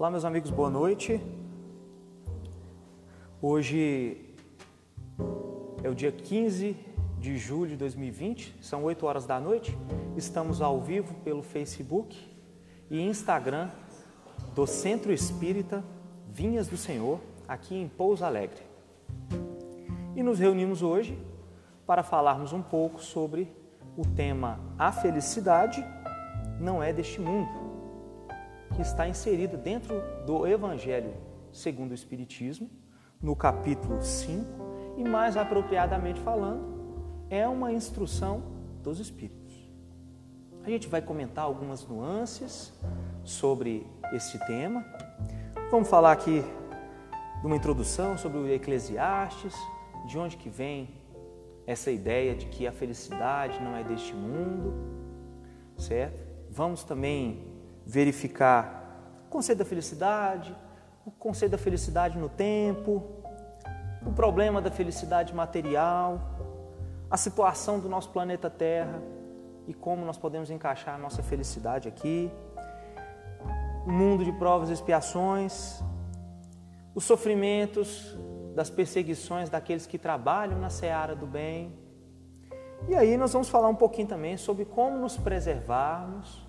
Olá, meus amigos, boa noite. Hoje é o dia 15 de julho de 2020, são 8 horas da noite. Estamos ao vivo pelo Facebook e Instagram do Centro Espírita Vinhas do Senhor, aqui em Pouso Alegre. E nos reunimos hoje para falarmos um pouco sobre o tema A Felicidade não é deste mundo, que está inserido dentro do Evangelho segundo o Espiritismo, no capítulo 5, e mais apropriadamente falando, é uma instrução dos Espíritos. A gente vai comentar algumas nuances sobre esse tema. Vamos falar aqui de uma introdução sobre o Eclesiastes, de onde que vem essa ideia de que a felicidade não é deste mundo, certo? Vamos também verificar o conceito da felicidade, o conceito da felicidade no tempo, o problema da felicidade material, a situação do nosso planeta Terra e como nós podemos encaixar a nossa felicidade aqui, o mundo de provas e expiações, os sofrimentos das perseguições daqueles que trabalham na seara do bem. E aí nós vamos falar um pouquinho também sobre como nos preservarmos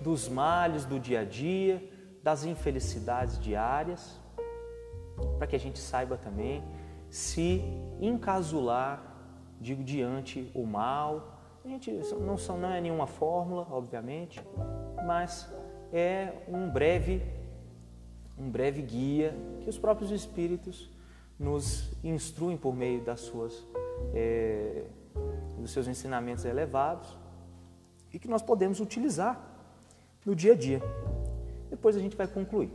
dos males do dia a dia, das infelicidades diárias, para que a gente saiba também se encasular, digo, diante o mal. A gente não, são, não é nenhuma fórmula, obviamente, mas é um breve, um breve guia que os próprios espíritos nos instruem por meio das suas, é, dos seus ensinamentos elevados e que nós podemos utilizar no dia a dia. Depois a gente vai concluir.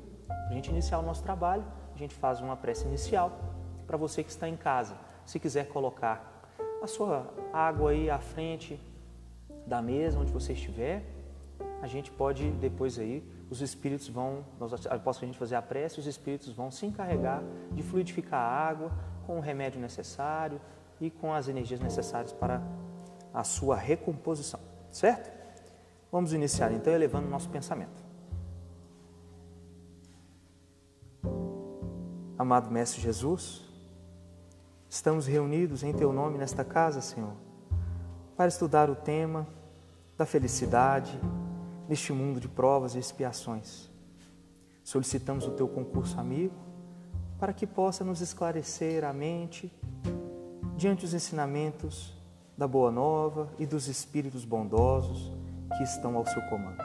A gente iniciar o nosso trabalho, a gente faz uma prece inicial. Para você que está em casa, se quiser colocar a sua água aí à frente da mesa, onde você estiver, a gente pode depois aí os espíritos vão, nós, após a gente fazer a prece, os espíritos vão se encarregar de fluidificar a água com o remédio necessário e com as energias necessárias para a sua recomposição, certo? Vamos iniciar então elevando o nosso pensamento. Amado Mestre Jesus, estamos reunidos em Teu nome nesta casa, Senhor, para estudar o tema da felicidade, neste mundo de provas e expiações. Solicitamos o teu concurso amigo para que possa nos esclarecer a mente diante dos ensinamentos da Boa Nova e dos Espíritos bondosos que estão ao seu comando.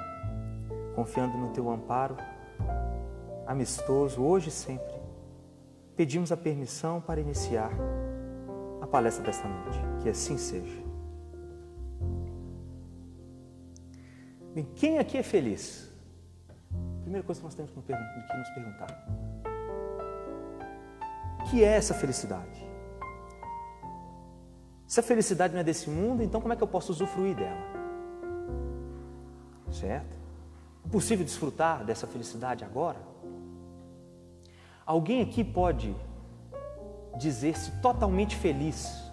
Confiando no teu amparo, amistoso, hoje e sempre, pedimos a permissão para iniciar a palestra desta noite. Que assim seja. Bem, quem aqui é feliz? Primeira coisa que nós temos que nos perguntar: o que é essa felicidade? Se a felicidade não é desse mundo, então como é que eu posso usufruir dela? Certo? Possível desfrutar dessa felicidade agora? Alguém aqui pode dizer-se totalmente feliz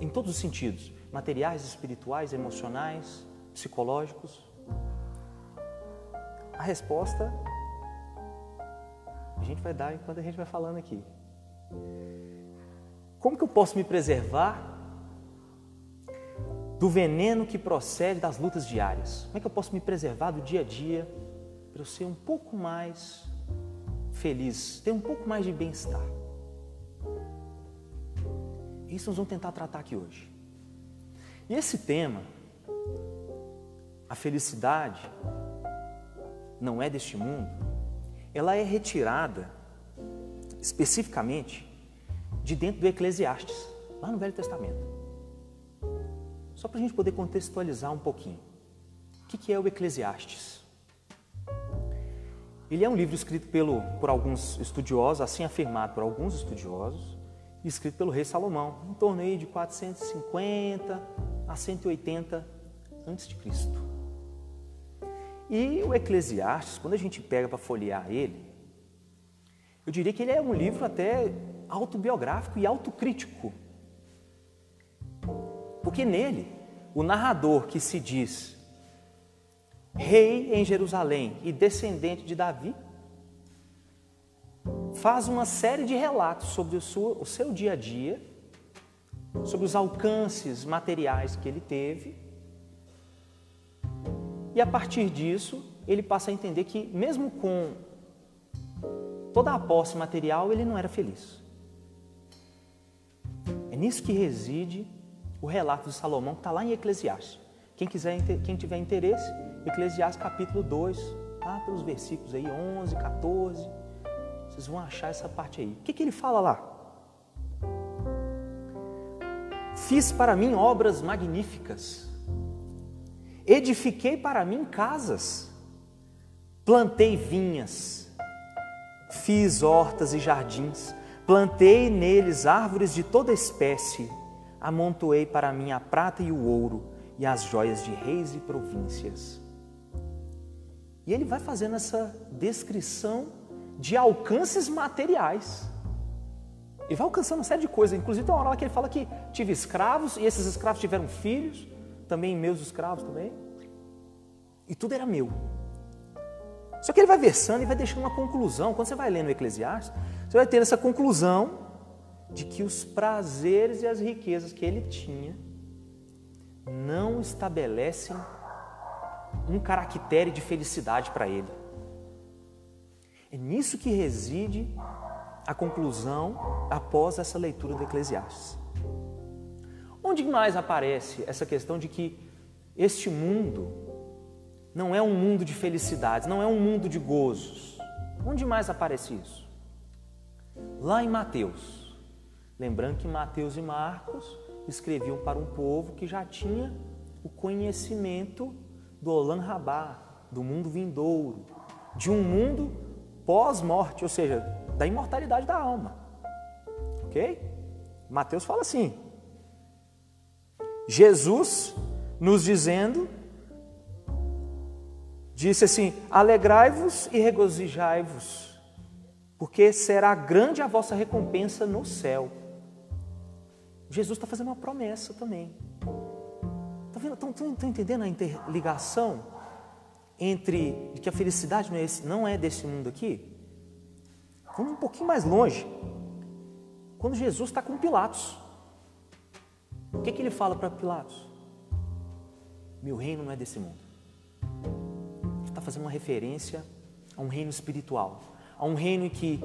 em todos os sentidos, materiais, espirituais, emocionais, psicológicos? A resposta a gente vai dar enquanto a gente vai falando aqui. Como que eu posso me preservar do veneno que procede das lutas diárias? Como é que eu posso me preservar do dia a dia para eu ser um pouco mais feliz, ter um pouco mais de bem-estar? Isso nós vamos tentar tratar aqui hoje. E esse tema a felicidade não é deste mundo, ela é retirada especificamente de dentro do Eclesiastes, lá no Velho Testamento. Só para a gente poder contextualizar um pouquinho. O que é o Eclesiastes? Ele é um livro escrito pelo, por alguns estudiosos, assim afirmado por alguns estudiosos, escrito pelo rei Salomão, em torno aí de 450 a 180 a.C. E o Eclesiastes, quando a gente pega para folhear ele, eu diria que ele é um livro até autobiográfico e autocrítico. Porque nele, o narrador que se diz rei em Jerusalém e descendente de Davi, faz uma série de relatos sobre o seu, o seu dia a dia, sobre os alcances materiais que ele teve. E a partir disso, ele passa a entender que, mesmo com toda a posse material, ele não era feliz. É nisso que reside o relato de Salomão, que está lá em Eclesiastes. Quem, quiser, quem tiver interesse, Eclesiastes capítulo 2, lá pelos versículos aí, 11, 14, vocês vão achar essa parte aí. O que, que ele fala lá? Fiz para mim obras magníficas, edifiquei para mim casas, plantei vinhas, fiz hortas e jardins, plantei neles árvores de toda espécie, amontoei para mim a prata e o ouro e as joias de reis e províncias. E ele vai fazendo essa descrição de alcances materiais. E vai alcançando uma série de coisas. Inclusive, tem uma hora que ele fala que tive escravos e esses escravos tiveram filhos, também meus escravos também. E tudo era meu. Só que ele vai versando e vai deixando uma conclusão. Quando você vai lendo o Eclesiastes, você vai ter essa conclusão de que os prazeres e as riquezas que ele tinha não estabelecem um caractere de felicidade para ele. É nisso que reside a conclusão após essa leitura do Eclesiastes. Onde mais aparece essa questão de que este mundo não é um mundo de felicidades, não é um mundo de gozos? Onde mais aparece isso? Lá em Mateus. Lembrando que Mateus e Marcos escreviam para um povo que já tinha o conhecimento do Olan Rabá, do mundo vindouro, de um mundo pós-morte, ou seja, da imortalidade da alma. Ok? Mateus fala assim: Jesus nos dizendo, disse assim: Alegrai-vos e regozijai-vos, porque será grande a vossa recompensa no céu. Jesus está fazendo uma promessa também. Estão tá tá entendendo a interligação entre que a felicidade não é, esse, não é desse mundo aqui? Vamos um pouquinho mais longe. Quando Jesus está com Pilatos, o que, que ele fala para Pilatos? Meu reino não é desse mundo. Ele está fazendo uma referência a um reino espiritual, a um reino em que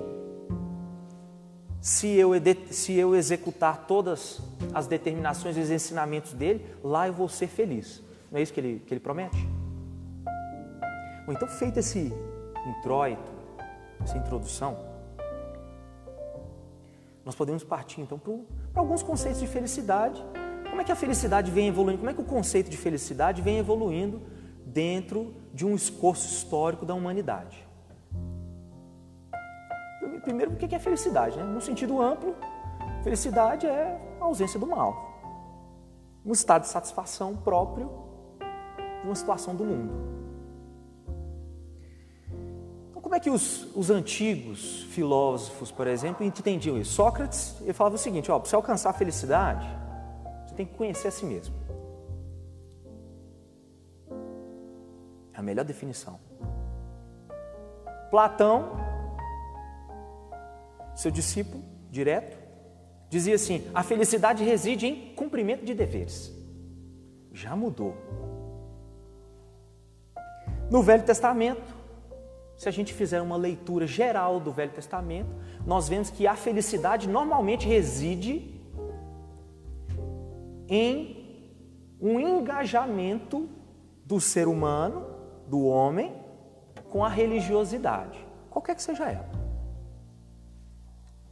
se eu, se eu executar todas as determinações e os ensinamentos dele, lá eu vou ser feliz. Não é isso que ele, que ele promete? Bom, então, feito esse introito, essa introdução, nós podemos partir então para alguns conceitos de felicidade. Como é que a felicidade vem evoluindo? Como é que o conceito de felicidade vem evoluindo dentro de um esforço histórico da humanidade? Primeiro, o que é felicidade? Né? No sentido amplo, felicidade é a ausência do mal. Um estado de satisfação próprio de uma situação do mundo. Então, como é que os, os antigos filósofos, por exemplo, entendiam isso? Sócrates ele falava o seguinte: para você alcançar a felicidade, você tem que conhecer a si mesmo. É a melhor definição. Platão seu discípulo direto, dizia assim: a felicidade reside em cumprimento de deveres. Já mudou. No Velho Testamento, se a gente fizer uma leitura geral do Velho Testamento, nós vemos que a felicidade normalmente reside em um engajamento do ser humano, do homem, com a religiosidade, qualquer que seja ela.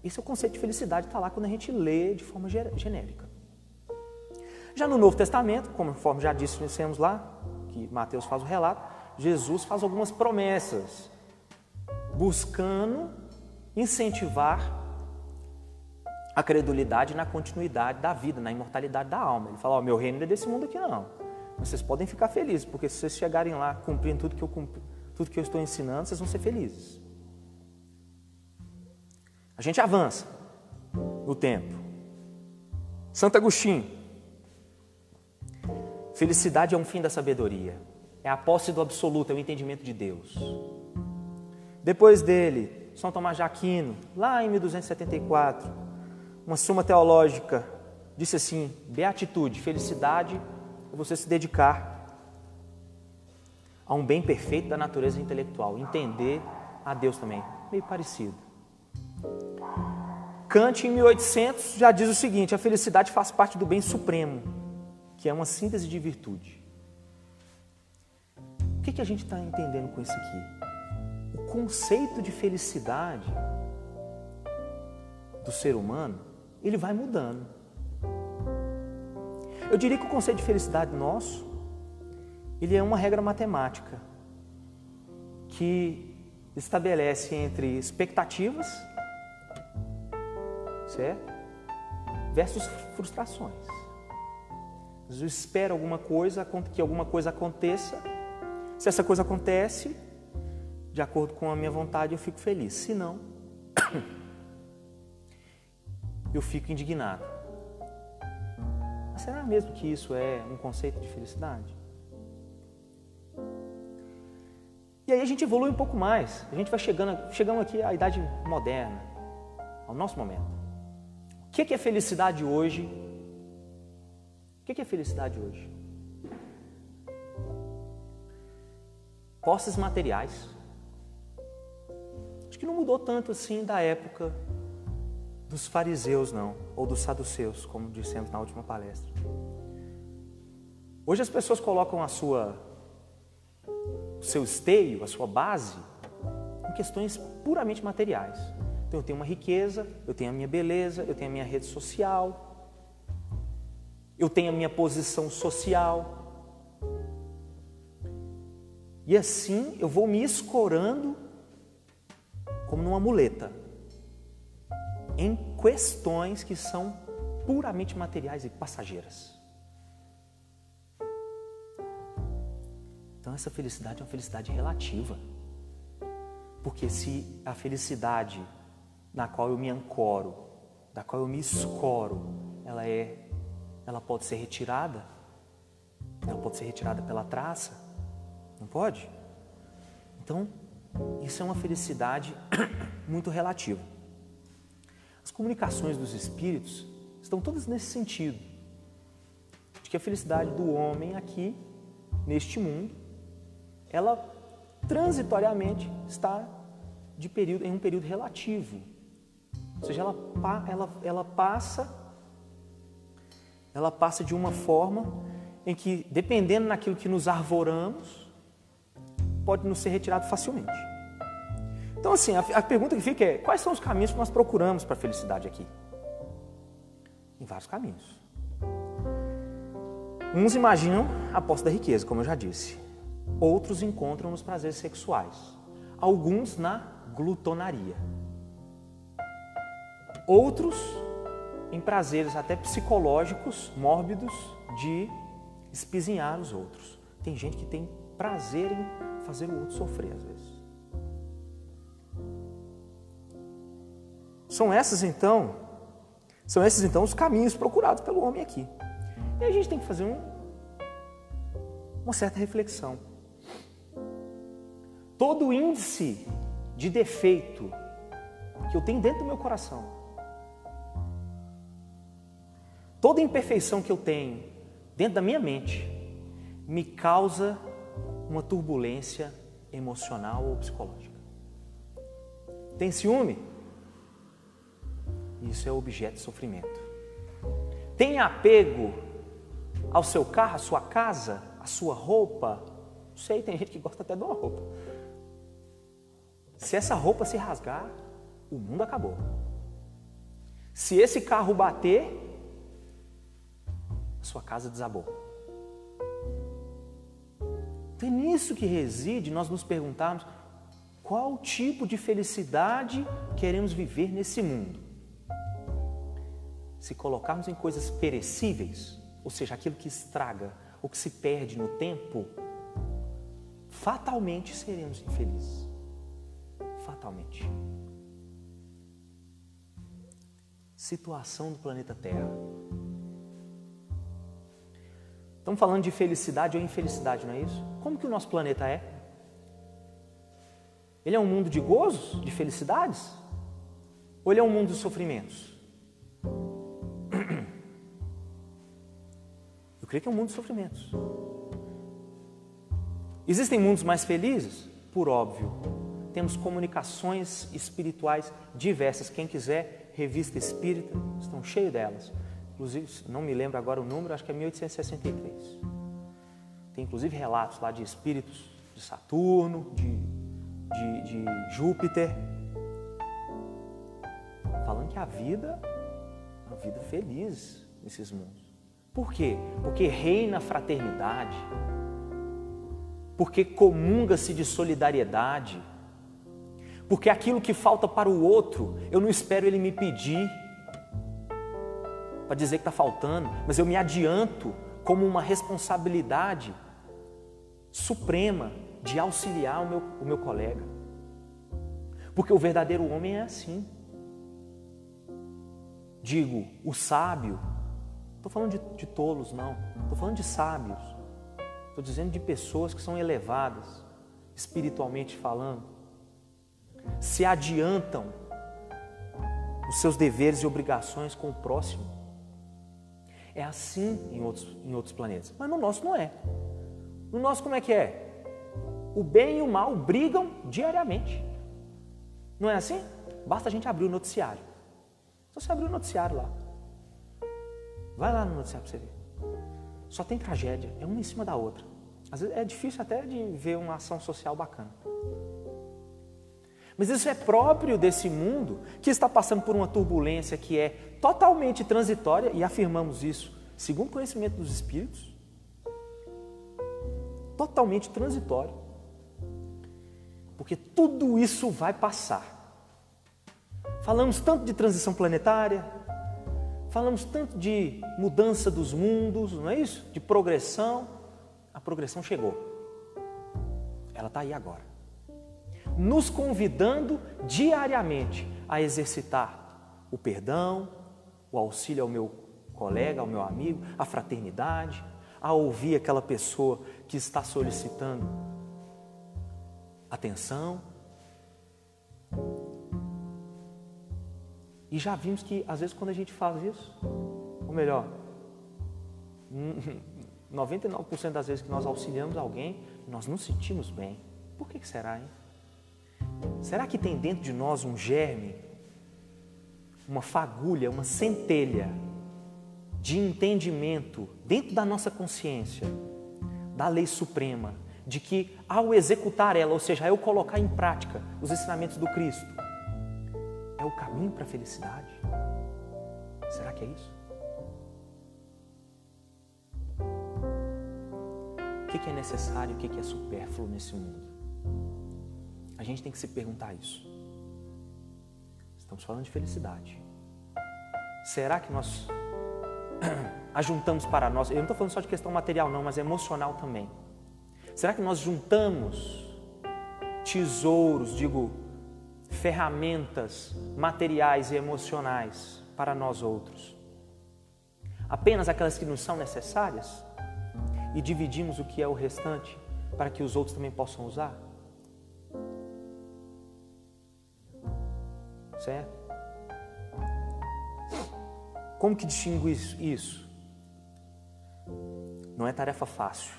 Esse é o conceito de felicidade, está lá quando a gente lê de forma genérica. Já no Novo Testamento, conforme já dissemos lá, que Mateus faz o relato, Jesus faz algumas promessas, buscando incentivar a credulidade na continuidade da vida, na imortalidade da alma. Ele fala: Ó, meu reino não é desse mundo aqui não. Vocês podem ficar felizes, porque se vocês chegarem lá cumprindo tudo que eu, tudo que eu estou ensinando, vocês vão ser felizes. A gente avança no tempo. Santo Agostinho. Felicidade é um fim da sabedoria. É a posse do absoluto, é o entendimento de Deus. Depois dele, São Tomás de Aquino, lá em 1274, uma suma teológica, disse assim: beatitude, felicidade é você se dedicar a um bem perfeito da natureza intelectual, entender a Deus também, meio parecido. Kant, em 1800, já diz o seguinte: a felicidade faz parte do bem supremo, que é uma síntese de virtude. O que, que a gente está entendendo com isso aqui? O conceito de felicidade do ser humano, ele vai mudando. Eu diria que o conceito de felicidade nosso, ele é uma regra matemática que estabelece entre expectativas certo? Versus frustrações. Eu espero alguma coisa, que alguma coisa aconteça. Se essa coisa acontece, de acordo com a minha vontade, eu fico feliz. Se não, eu fico indignado. Mas será mesmo que isso é um conceito de felicidade? E aí a gente evolui um pouco mais. A gente vai chegando, chegamos aqui à idade moderna, ao nosso momento. O que é felicidade hoje? O que é felicidade hoje? Posses materiais. Acho que não mudou tanto assim da época dos fariseus, não, ou dos saduceus, como dissemos na última palestra. Hoje as pessoas colocam a sua, o seu esteio, a sua base, em questões puramente materiais. Então eu tenho uma riqueza, eu tenho a minha beleza, eu tenho a minha rede social, eu tenho a minha posição social. E assim eu vou me escorando como numa muleta em questões que são puramente materiais e passageiras. Então essa felicidade é uma felicidade relativa. Porque se a felicidade na qual eu me ancoro, da qual eu me escoro, ela é, ela pode ser retirada, ela pode ser retirada pela traça, não pode? Então, isso é uma felicidade muito relativa. As comunicações dos espíritos estão todas nesse sentido, de que a felicidade do homem aqui, neste mundo, ela transitoriamente está de período, em um período relativo, ou seja, ela, ela, ela passa ela passa de uma forma em que, dependendo daquilo que nos arvoramos, pode nos ser retirado facilmente. Então, assim, a, a pergunta que fica é: quais são os caminhos que nós procuramos para a felicidade aqui? Em vários caminhos. Uns imaginam a posse da riqueza, como eu já disse. Outros encontram nos prazeres sexuais. Alguns na glutonaria outros em prazeres até psicológicos, mórbidos, de espizinhar os outros. Tem gente que tem prazer em fazer o outro sofrer às vezes. São essas então, são esses então os caminhos procurados pelo homem aqui. E a gente tem que fazer um, uma certa reflexão. Todo índice de defeito que eu tenho dentro do meu coração, Toda imperfeição que eu tenho dentro da minha mente me causa uma turbulência emocional ou psicológica. Tem ciúme? Isso é objeto de sofrimento. Tem apego ao seu carro, à sua casa, à sua roupa? Não sei, tem gente que gosta até de uma roupa. Se essa roupa se rasgar, o mundo acabou. Se esse carro bater, a sua casa desabou. Então é nisso que reside nós nos perguntarmos qual tipo de felicidade queremos viver nesse mundo. Se colocarmos em coisas perecíveis, ou seja, aquilo que estraga, ou que se perde no tempo, fatalmente seremos infelizes. Fatalmente. Situação do planeta Terra. Estamos falando de felicidade ou infelicidade, não é isso? Como que o nosso planeta é? Ele é um mundo de gozos, de felicidades? Ou ele é um mundo de sofrimentos? Eu creio que é um mundo de sofrimentos. Existem mundos mais felizes? Por óbvio. Temos comunicações espirituais diversas. Quem quiser, revista espírita, estão cheios delas. Inclusive, não me lembro agora o número, acho que é 1863. Tem inclusive relatos lá de espíritos de Saturno, de, de, de Júpiter, falando que a vida é uma vida feliz nesses mundos. Por quê? Porque reina fraternidade, porque comunga-se de solidariedade, porque aquilo que falta para o outro, eu não espero ele me pedir para dizer que está faltando, mas eu me adianto como uma responsabilidade suprema de auxiliar o meu, o meu colega. Porque o verdadeiro homem é assim. Digo, o sábio, estou falando de, de tolos, não, estou falando de sábios, estou dizendo de pessoas que são elevadas, espiritualmente falando, se adiantam os seus deveres e obrigações com o próximo. É assim em outros, em outros planetas, mas no nosso não é. No nosso, como é que é? O bem e o mal brigam diariamente. Não é assim? Basta a gente abrir o noticiário. Só você abrir o noticiário lá. Vai lá no noticiário para você ver. Só tem tragédia, é uma em cima da outra. Às vezes é difícil até de ver uma ação social bacana. Mas isso é próprio desse mundo que está passando por uma turbulência que é totalmente transitória, e afirmamos isso segundo o conhecimento dos Espíritos, totalmente transitório. Porque tudo isso vai passar. Falamos tanto de transição planetária, falamos tanto de mudança dos mundos, não é isso? De progressão. A progressão chegou. Ela está aí agora. Nos convidando diariamente a exercitar o perdão, o auxílio ao meu colega, ao meu amigo, a fraternidade, a ouvir aquela pessoa que está solicitando atenção. E já vimos que às vezes quando a gente faz isso, ou melhor, 99% das vezes que nós auxiliamos alguém, nós nos sentimos bem. Por que será, hein? Será que tem dentro de nós um germe, uma fagulha, uma centelha de entendimento dentro da nossa consciência da lei suprema, de que ao executar ela, ou seja, eu colocar em prática os ensinamentos do Cristo, é o caminho para a felicidade? Será que é isso? O que é necessário o que é supérfluo nesse mundo? A gente tem que se perguntar isso. Estamos falando de felicidade. Será que nós ajuntamos para nós? Eu não estou falando só de questão material, não, mas emocional também. Será que nós juntamos tesouros, digo, ferramentas materiais e emocionais para nós outros? Apenas aquelas que nos são necessárias? E dividimos o que é o restante para que os outros também possam usar? Certo? Como que distingo isso? Não é tarefa fácil.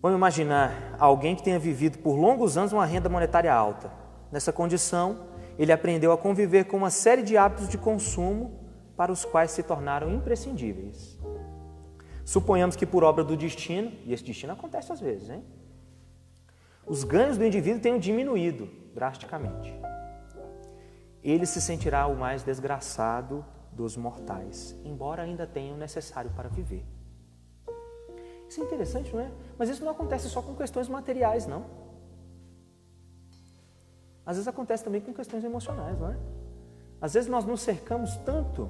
Vamos imaginar alguém que tenha vivido por longos anos uma renda monetária alta. Nessa condição, ele aprendeu a conviver com uma série de hábitos de consumo para os quais se tornaram imprescindíveis. Suponhamos que por obra do destino, e esse destino acontece às vezes, hein? Os ganhos do indivíduo tenham diminuído drasticamente ele se sentirá o mais desgraçado dos mortais, embora ainda tenha o necessário para viver. Isso é interessante, não é? Mas isso não acontece só com questões materiais, não. Às vezes acontece também com questões emocionais, não é? Às vezes nós nos cercamos tanto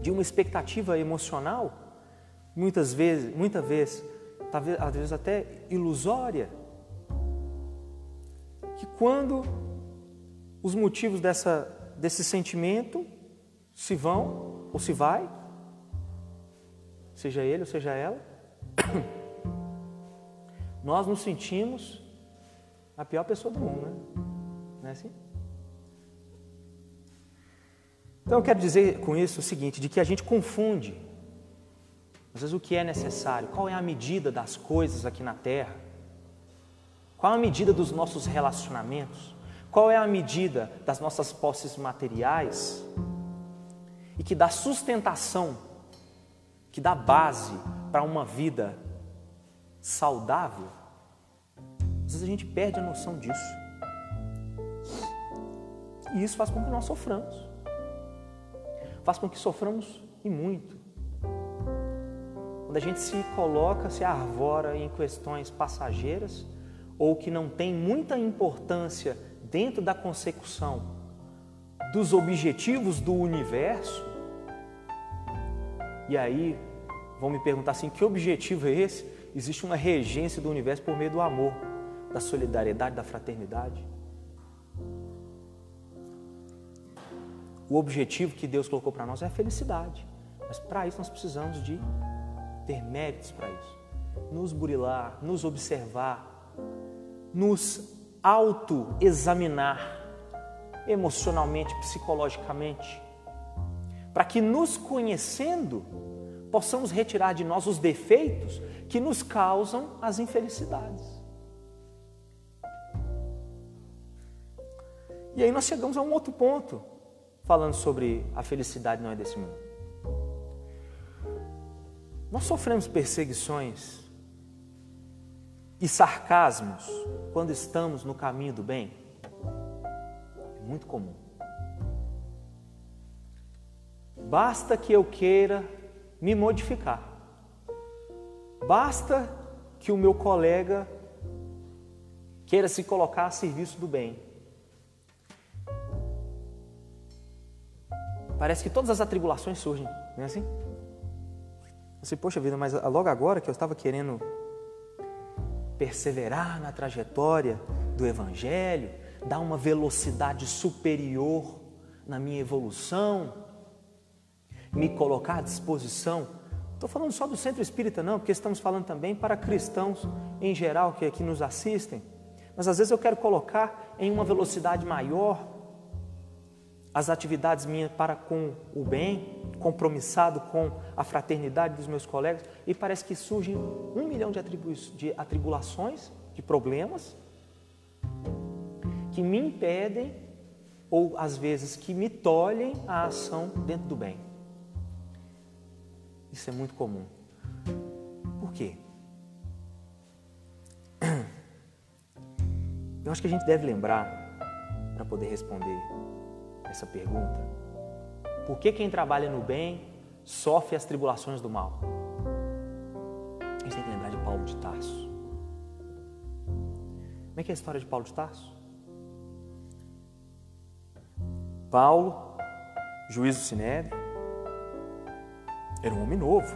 de uma expectativa emocional, muitas vezes, muita vez, talvez, às vezes até ilusória, que quando os motivos dessa, desse sentimento se vão ou se vai, seja ele ou seja ela. nós nos sentimos a pior pessoa do mundo, né? Não é assim? Então eu quero dizer com isso o seguinte, de que a gente confunde às vezes o que é necessário, qual é a medida das coisas aqui na terra, qual é a medida dos nossos relacionamentos, qual é a medida das nossas posses materiais e que dá sustentação, que dá base para uma vida saudável. Às vezes a gente perde a noção disso. E isso faz com que nós soframos. Faz com que soframos e muito. Quando a gente se coloca, se arvora em questões passageiras ou que não tem muita importância dentro da consecução dos objetivos do universo, e aí vão me perguntar assim: que objetivo é esse? Existe uma regência do universo por meio do amor, da solidariedade, da fraternidade. O objetivo que Deus colocou para nós é a felicidade. Mas para isso nós precisamos de ter méritos para isso. Nos burilar, nos observar, nos auto-examinar emocionalmente, psicologicamente, para que nos conhecendo possamos retirar de nós os defeitos que nos causam as infelicidades. E aí nós chegamos a um outro ponto falando sobre a felicidade não é desse mundo. Nós sofremos perseguições e sarcasmos quando estamos no caminho do bem. É muito comum. Basta que eu queira me modificar. Basta que o meu colega queira se colocar a serviço do bem. Parece que todas as atribulações surgem, não é assim? Você, poxa vida, mas logo agora que eu estava querendo perseverar na trajetória do Evangelho, dar uma velocidade superior na minha evolução, me colocar à disposição. Estou falando só do centro espírita, não, porque estamos falando também para cristãos em geral que aqui nos assistem. Mas às vezes eu quero colocar em uma velocidade maior as atividades minhas para com o bem, compromissado com a fraternidade dos meus colegas, e parece que surgem um milhão de, de atribulações, de problemas, que me impedem, ou às vezes que me tolhem a ação dentro do bem. Isso é muito comum. Por quê? Eu acho que a gente deve lembrar, para poder responder essa pergunta? Por que quem trabalha no bem sofre as tribulações do mal? A gente tem que lembrar de Paulo de Tarso. Como é que é a história de Paulo de Tarso? Paulo, juiz do Sinédrio, era um homem novo.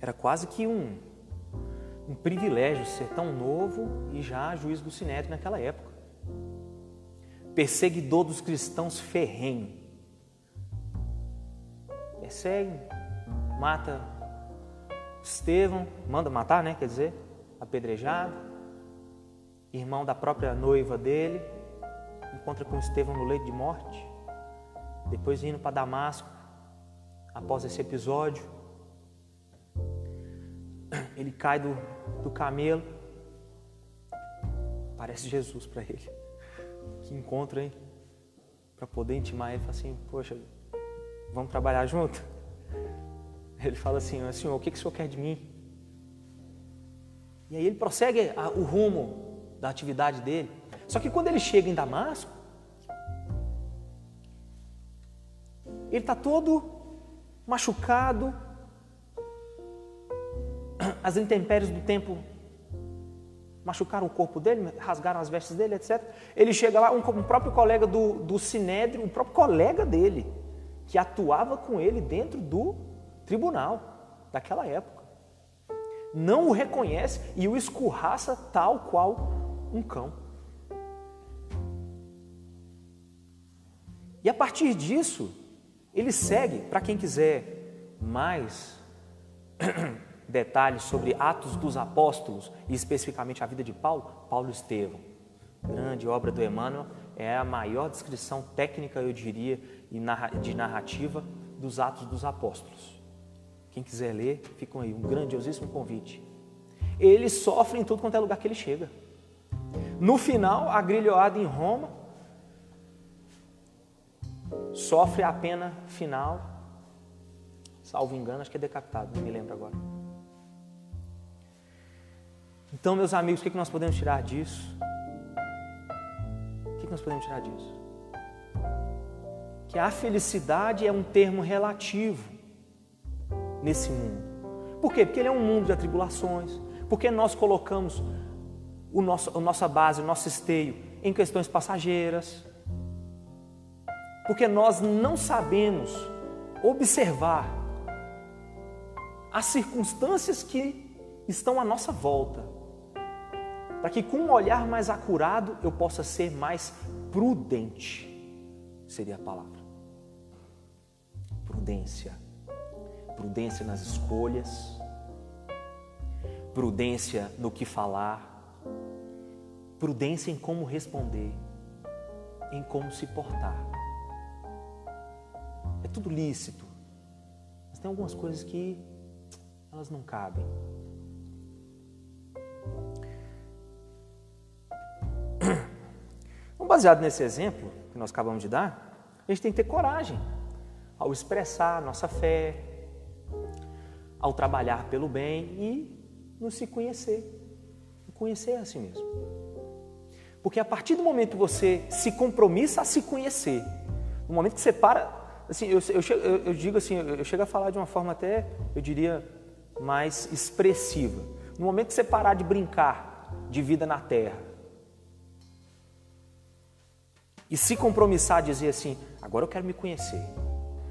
Era quase que um, um privilégio ser tão novo e já juiz do Sinédrio naquela época perseguidor dos cristãos ferrenho. Persegue, mata Estevão, manda matar, né? Quer dizer, apedrejado. Irmão da própria noiva dele, encontra com Estevão no leito de morte. Depois indo para Damasco, após esse episódio, ele cai do, do camelo, parece Jesus para ele que encontro, hein? Para poder intimar ele, fala assim, poxa, vamos trabalhar junto? Ele fala assim, Senhor, o que, que o Senhor quer de mim? E aí ele prossegue o rumo da atividade dele. Só que quando ele chega em Damasco, ele está todo machucado, as intempéries do tempo machucaram o corpo dele, rasgaram as vestes dele, etc. Ele chega lá, um, um próprio colega do, do Sinédrio, um próprio colega dele, que atuava com ele dentro do tribunal daquela época, não o reconhece e o escorraça tal qual um cão. E a partir disso, ele segue, para quem quiser mais detalhes sobre Atos dos Apóstolos e especificamente a vida de Paulo, Paulo Estevão. Grande obra do Emmanuel, é a maior descrição técnica, eu diria, de narrativa dos Atos dos Apóstolos. Quem quiser ler, fica aí, um grandiosíssimo convite. Ele sofre em tudo quanto é lugar que ele chega. No final, agrilhoado em Roma, sofre a pena final, salvo engano, acho que é decapitado, não me lembro agora. Então, meus amigos, o que nós podemos tirar disso? O que nós podemos tirar disso? Que a felicidade é um termo relativo nesse mundo. Por quê? Porque ele é um mundo de atribulações. Porque nós colocamos o nosso, a nossa base, o nosso esteio em questões passageiras. Porque nós não sabemos observar as circunstâncias que estão à nossa volta para que com um olhar mais acurado eu possa ser mais prudente, seria a palavra. Prudência. Prudência nas escolhas, prudência no que falar, prudência em como responder, em como se portar. É tudo lícito, mas tem algumas coisas que elas não cabem. Baseado nesse exemplo que nós acabamos de dar, a gente tem que ter coragem ao expressar a nossa fé, ao trabalhar pelo bem e nos se conhecer. Conhecer a si mesmo. Porque a partir do momento que você se compromissa a se conhecer, no momento que você para, assim, eu, eu, eu, eu digo assim, eu chego a falar de uma forma até, eu diria, mais expressiva. No momento que você parar de brincar de vida na terra, e se compromissar a dizer assim: agora eu quero me conhecer,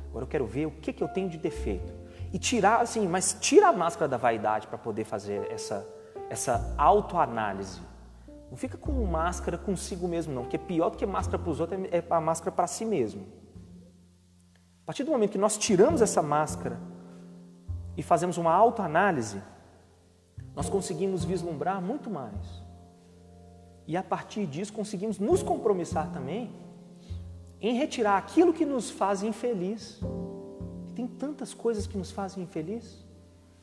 agora eu quero ver o que, que eu tenho de defeito. E tirar, assim, mas tira a máscara da vaidade para poder fazer essa, essa autoanálise. Não fica com máscara consigo mesmo, não, porque pior do que máscara para os outros é, é a máscara para si mesmo. A partir do momento que nós tiramos essa máscara e fazemos uma autoanálise, nós conseguimos vislumbrar muito mais. E a partir disso conseguimos nos compromissar também em retirar aquilo que nos faz infeliz. Tem tantas coisas que nos fazem infeliz,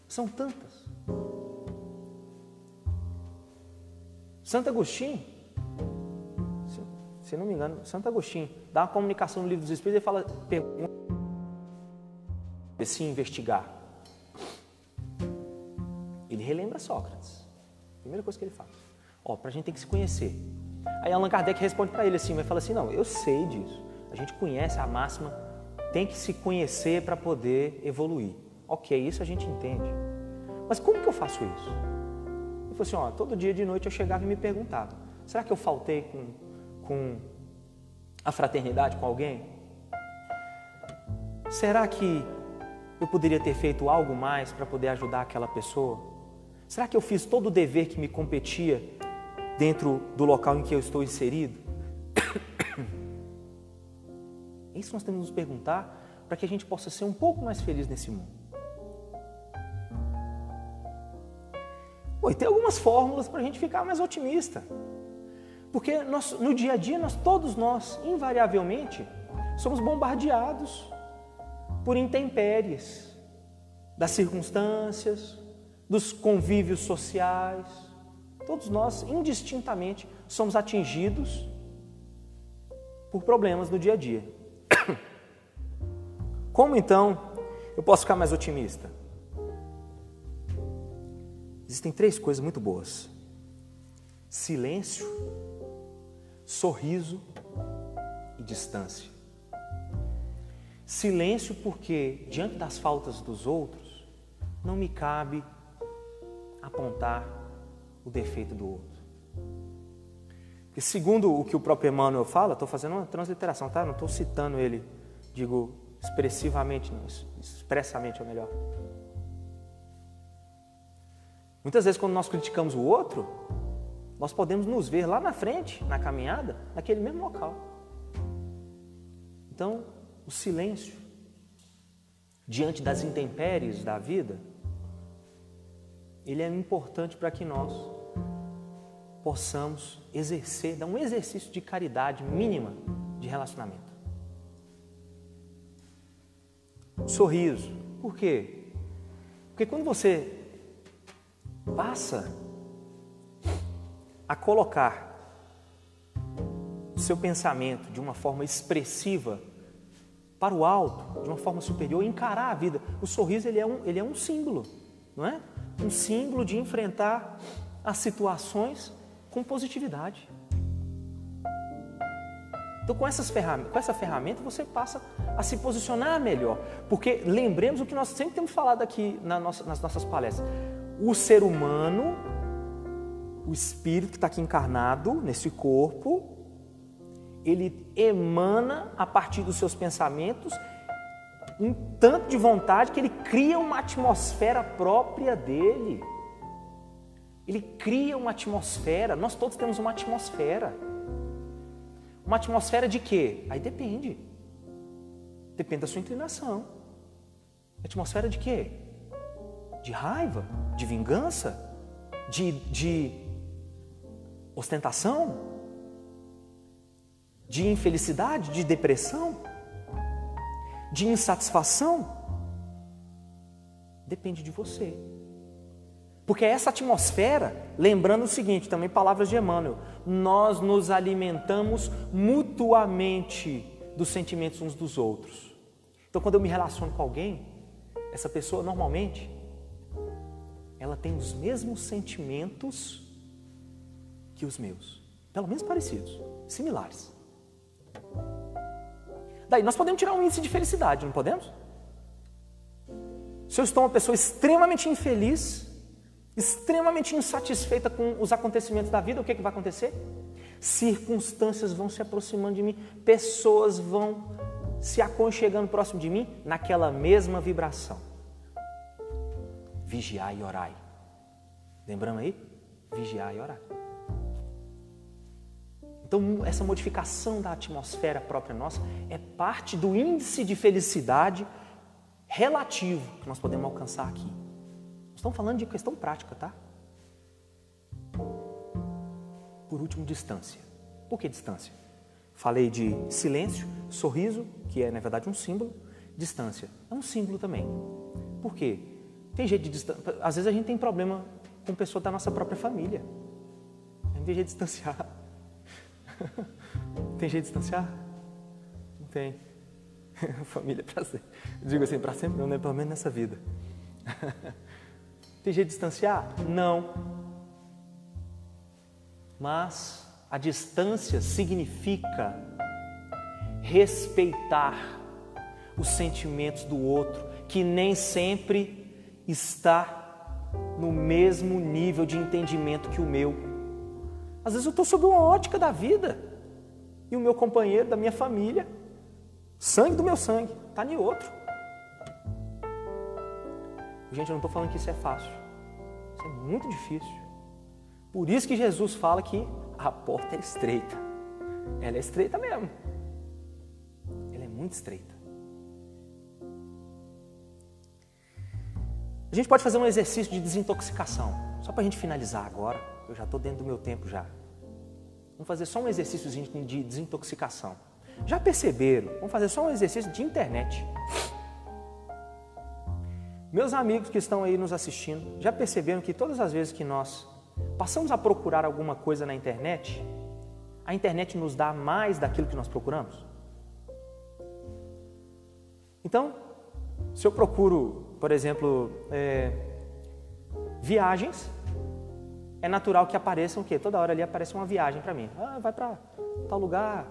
são tantas. Santo Agostinho, se não me engano, Santo Agostinho dá uma comunicação no livro dos Espíritos e fala, pergunta se investigar. Ele relembra Sócrates. Primeira coisa que ele fala. Ó, para a gente tem que se conhecer. Aí Allan Kardec responde para ele assim, mas fala assim, não, eu sei disso. A gente conhece a máxima, tem que se conhecer para poder evoluir. Ok, isso a gente entende. Mas como que eu faço isso? Ele falou assim, ó, todo dia de noite eu chegava e me perguntava, será que eu faltei com, com a fraternidade com alguém? Será que eu poderia ter feito algo mais para poder ajudar aquela pessoa? Será que eu fiz todo o dever que me competia dentro do local em que eu estou inserido? Isso nós temos que nos perguntar para que a gente possa ser um pouco mais feliz nesse mundo. Bom, e tem algumas fórmulas para a gente ficar mais otimista. Porque nós, no dia a dia, nós, todos nós, invariavelmente, somos bombardeados por intempéries das circunstâncias, dos convívios sociais, Todos nós, indistintamente, somos atingidos por problemas no dia a dia. Como então eu posso ficar mais otimista? Existem três coisas muito boas: silêncio, sorriso e distância. Silêncio, porque diante das faltas dos outros, não me cabe apontar o defeito do outro. Porque segundo o que o próprio Emmanuel fala, estou fazendo uma transliteração, tá? Não estou citando ele, digo expressivamente, não, expressamente é melhor. Muitas vezes quando nós criticamos o outro, nós podemos nos ver lá na frente, na caminhada, naquele mesmo local. Então, o silêncio diante das intempéries da vida ele é importante para que nós possamos exercer, dar um exercício de caridade mínima de relacionamento. Sorriso. Por quê? Porque quando você passa a colocar o seu pensamento de uma forma expressiva para o alto, de uma forma superior, encarar a vida. O sorriso ele é um, ele é um símbolo, não é? Um símbolo de enfrentar as situações com positividade. Então, com, essas ferramentas, com essa ferramenta, você passa a se posicionar melhor. Porque lembremos o que nós sempre temos falado aqui na nossa, nas nossas palestras: o ser humano, o espírito que está aqui encarnado nesse corpo, ele emana a partir dos seus pensamentos um tanto de vontade que ele cria uma atmosfera própria dele. Ele cria uma atmosfera, nós todos temos uma atmosfera. Uma atmosfera de quê? Aí depende. Depende da sua inclinação. Atmosfera de quê? De raiva? De vingança? De, de ostentação? De infelicidade? De depressão? De insatisfação? Depende de você. Porque essa atmosfera, lembrando o seguinte, também palavras de Emmanuel, nós nos alimentamos mutuamente dos sentimentos uns dos outros. Então, quando eu me relaciono com alguém, essa pessoa normalmente ela tem os mesmos sentimentos que os meus, pelo menos parecidos, similares. Daí nós podemos tirar um índice de felicidade, não podemos? Se eu estou uma pessoa extremamente infeliz, extremamente insatisfeita com os acontecimentos da vida, o que, é que vai acontecer? Circunstâncias vão se aproximando de mim, pessoas vão se aconchegando próximo de mim naquela mesma vibração. Vigiai e orai. Lembrando aí? Vigiai e orai. Então, essa modificação da atmosfera própria nossa é parte do índice de felicidade relativo que nós podemos alcançar aqui. Estamos falando de questão prática, tá? Por último, distância. Por que distância? Falei de silêncio, sorriso, que é na verdade um símbolo, distância. É um símbolo também. Por quê? Tem jeito de distância. Às vezes a gente tem problema com pessoa da nossa própria família. A gente tem jeito de distanciar. tem jeito de distanciar? Não tem. família é para sempre. Digo assim, para sempre não, né? Pelo menos nessa vida. tem jeito de distanciar? Não. Mas a distância significa respeitar os sentimentos do outro, que nem sempre está no mesmo nível de entendimento que o meu. Às vezes eu estou sob uma ótica da vida e o meu companheiro, da minha família, sangue do meu sangue, está em outro. Gente, eu não estou falando que isso é fácil. Isso é muito difícil. Por isso que Jesus fala que a porta é estreita. Ela é estreita mesmo. Ela é muito estreita. A gente pode fazer um exercício de desintoxicação, só para a gente finalizar agora. Eu já estou dentro do meu tempo já. Vamos fazer só um exercício de desintoxicação. Já perceberam? Vamos fazer só um exercício de internet. Meus amigos que estão aí nos assistindo, já perceberam que todas as vezes que nós passamos a procurar alguma coisa na internet, a internet nos dá mais daquilo que nós procuramos? Então, se eu procuro, por exemplo, é, viagens, é natural que apareçam o quê? Toda hora ali aparece uma viagem para mim. Ah, vai para tal lugar,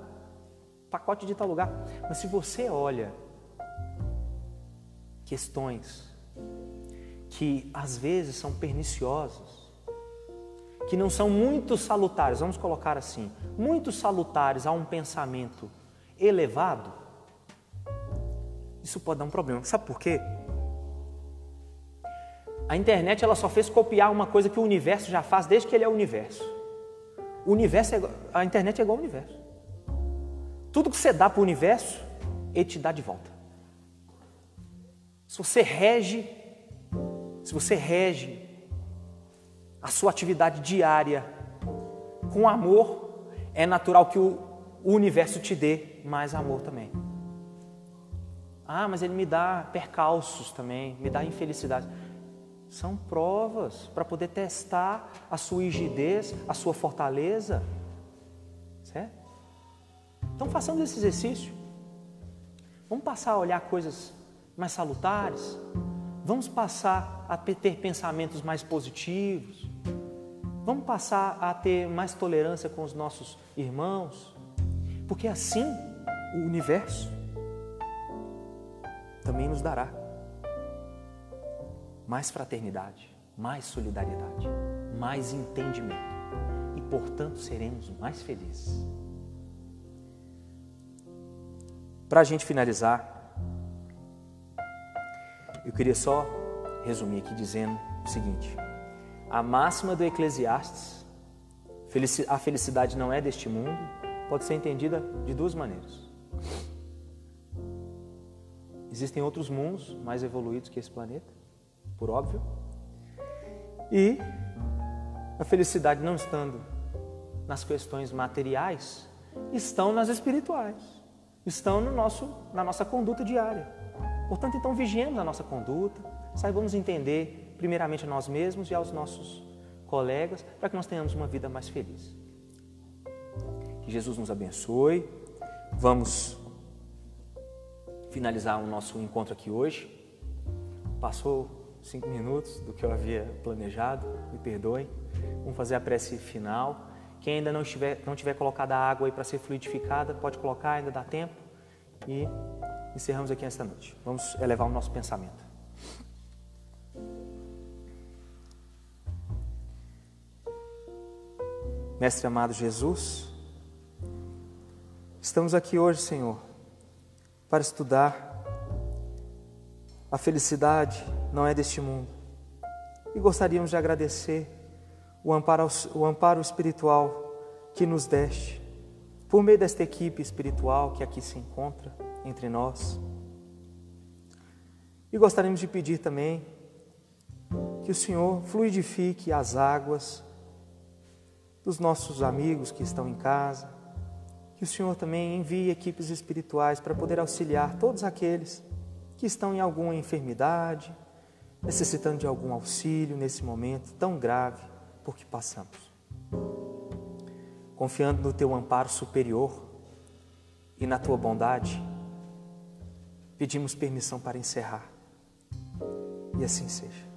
pacote de tal lugar. Mas se você olha questões que às vezes são perniciosas, que não são muito salutares, vamos colocar assim, muito salutares a um pensamento elevado, isso pode dar um problema. Sabe por quê? A internet ela só fez copiar uma coisa que o universo já faz desde que ele é o universo. O universo é, a internet é igual ao universo. Tudo que você dá para o universo, ele te dá de volta. Se você rege, se você rege a sua atividade diária com amor, é natural que o, o universo te dê mais amor também. Ah, mas ele me dá percalços também, me dá infelicidade. São provas para poder testar a sua rigidez, a sua fortaleza. Certo? Então façamos esse exercício. Vamos passar a olhar coisas mais salutares. Vamos passar a ter pensamentos mais positivos. Vamos passar a ter mais tolerância com os nossos irmãos. Porque assim o universo também nos dará mais fraternidade, mais solidariedade, mais entendimento e, portanto, seremos mais felizes. Para a gente finalizar, eu queria só resumir aqui dizendo o seguinte: a máxima do Eclesiastes, a felicidade não é deste mundo, pode ser entendida de duas maneiras. Existem outros mundos mais evoluídos que esse planeta, por óbvio, e a felicidade não estando nas questões materiais, estão nas espirituais estão no nosso, na nossa conduta diária. Portanto, então, vigiemos a nossa conduta, saibamos entender, primeiramente, a nós mesmos e aos nossos colegas, para que nós tenhamos uma vida mais feliz. Que Jesus nos abençoe. Vamos finalizar o nosso encontro aqui hoje. Passou cinco minutos do que eu havia planejado, me perdoem. Vamos fazer a prece final. Quem ainda não, estiver, não tiver colocado a água aí para ser fluidificada, pode colocar, ainda dá tempo. E encerramos aqui esta noite. Vamos elevar o nosso pensamento. Mestre amado Jesus, estamos aqui hoje, Senhor, para estudar. A felicidade não é deste mundo. E gostaríamos de agradecer o amparo, o amparo espiritual que nos deste, por meio desta equipe espiritual que aqui se encontra entre nós. E gostaríamos de pedir também que o Senhor fluidifique as águas dos nossos amigos que estão em casa, que o Senhor também envie equipes espirituais para poder auxiliar todos aqueles que estão em alguma enfermidade, necessitando de algum auxílio nesse momento tão grave por que passamos. Confiando no teu amparo superior e na tua bondade, pedimos permissão para encerrar. E assim seja.